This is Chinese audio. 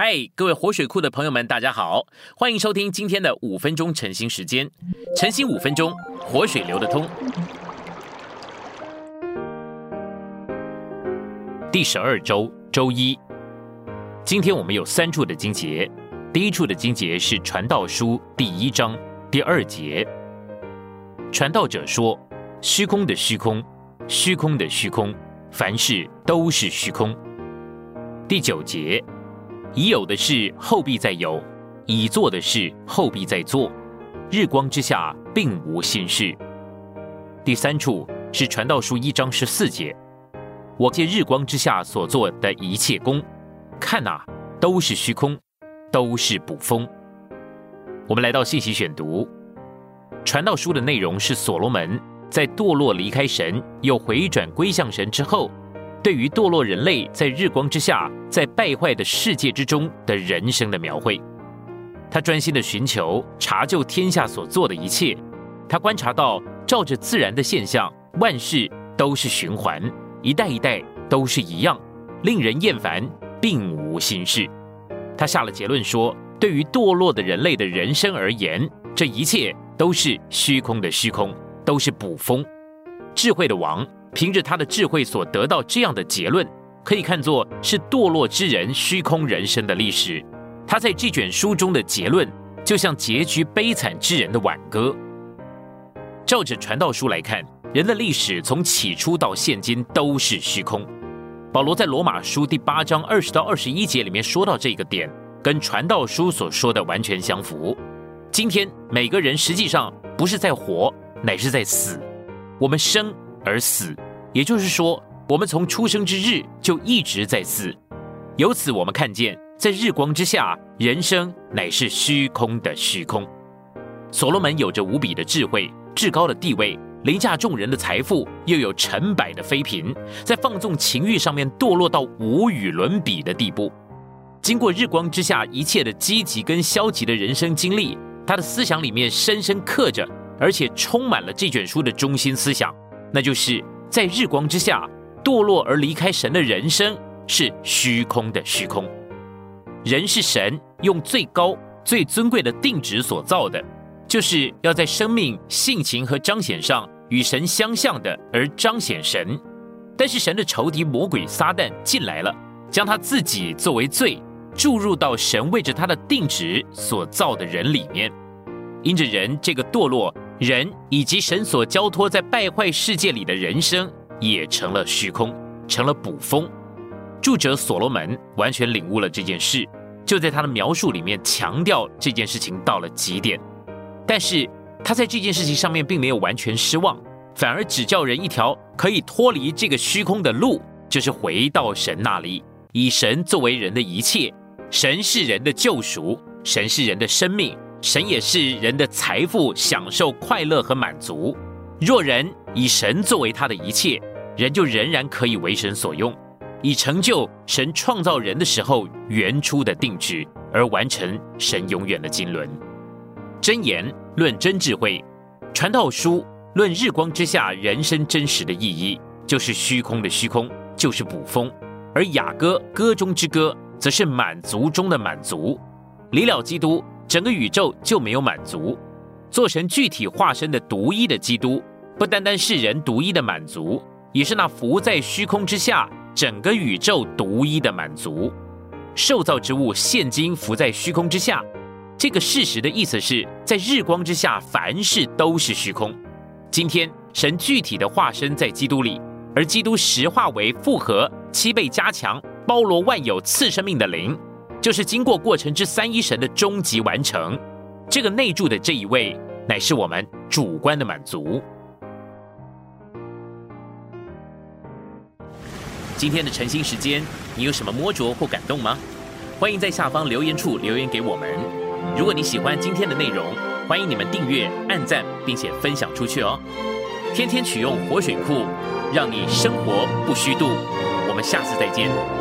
嗨，各位活水库的朋友们，大家好，欢迎收听今天的五分钟晨兴时间。晨兴五分钟，活水流得通。第十二周周一，今天我们有三处的经节。第一处的经节是《传道书》第一章第二节。传道者说：“虚空的虚空，虚空的虚空，凡事都是虚空。”第九节。已有的事后必再有，已做的事后必再做。日光之下并无新事。第三处是传道书一章十四节，我借日光之下所做的一切功，看哪，都是虚空，都是捕风。我们来到信息选读，传道书的内容是所罗门在堕落离开神，又回转归向神之后。对于堕落人类在日光之下，在败坏的世界之中的人生的描绘，他专心的寻求查究天下所做的一切，他观察到照着自然的现象，万事都是循环，一代一代都是一样，令人厌烦，并无新事。他下了结论说，对于堕落的人类的人生而言，这一切都是虚空的虚空，都是捕风。智慧的王。凭着他的智慧所得到这样的结论，可以看作是堕落之人虚空人生的历史。他在这卷书中的结论，就像结局悲惨之人的挽歌。照着传道书来看，人的历史从起初到现今都是虚空。保罗在罗马书第八章二十到二十一节里面说到这个点，跟传道书所说的完全相符。今天每个人实际上不是在活，乃是在死。我们生。而死，也就是说，我们从出生之日就一直在死。由此，我们看见，在日光之下，人生乃是虚空的虚空。所罗门有着无比的智慧、至高的地位、凌驾众人的财富，又有成百的妃嫔，在放纵情欲上面堕落到无与伦比的地步。经过日光之下一切的积极跟消极的人生经历，他的思想里面深深刻着，而且充满了这卷书的中心思想。那就是在日光之下堕落而离开神的人生是虚空的虚空。人是神用最高最尊贵的定旨所造的，就是要在生命、性情和彰显上与神相像的而彰显神。但是神的仇敌魔鬼撒旦进来了，将他自己作为罪注入到神为着他的定旨所造的人里面，因着人这个堕落。人以及神所交托在败坏世界里的人生，也成了虚空，成了捕风。著者所罗门完全领悟了这件事，就在他的描述里面强调这件事情到了极点。但是他在这件事情上面并没有完全失望，反而只叫人一条可以脱离这个虚空的路，就是回到神那里，以神作为人的一切。神是人的救赎，神是人的生命。神也是人的财富，享受快乐和满足。若人以神作为他的一切，人就仍然可以为神所用，以成就神创造人的时候原初的定制，而完成神永远的经纶。真言论真智慧，传道书论日光之下人生真实的意义，就是虚空的虚空，就是捕风；而雅歌歌中之歌，则是满足中的满足。离了基督。整个宇宙就没有满足，做成具体化身的独一的基督，不单单是人独一的满足，也是那浮在虚空之下整个宇宙独一的满足。受造之物现今浮在虚空之下，这个事实的意思是在日光之下，凡事都是虚空。今天神具体的化身在基督里，而基督实化为复合、七倍加强、包罗万有、次生命的灵。就是经过过程之三一神的终极完成，这个内住的这一位，乃是我们主观的满足。今天的晨兴时间，你有什么摸着或感动吗？欢迎在下方留言处留言给我们。如果你喜欢今天的内容，欢迎你们订阅、按赞，并且分享出去哦。天天取用活水库，让你生活不虚度。我们下次再见。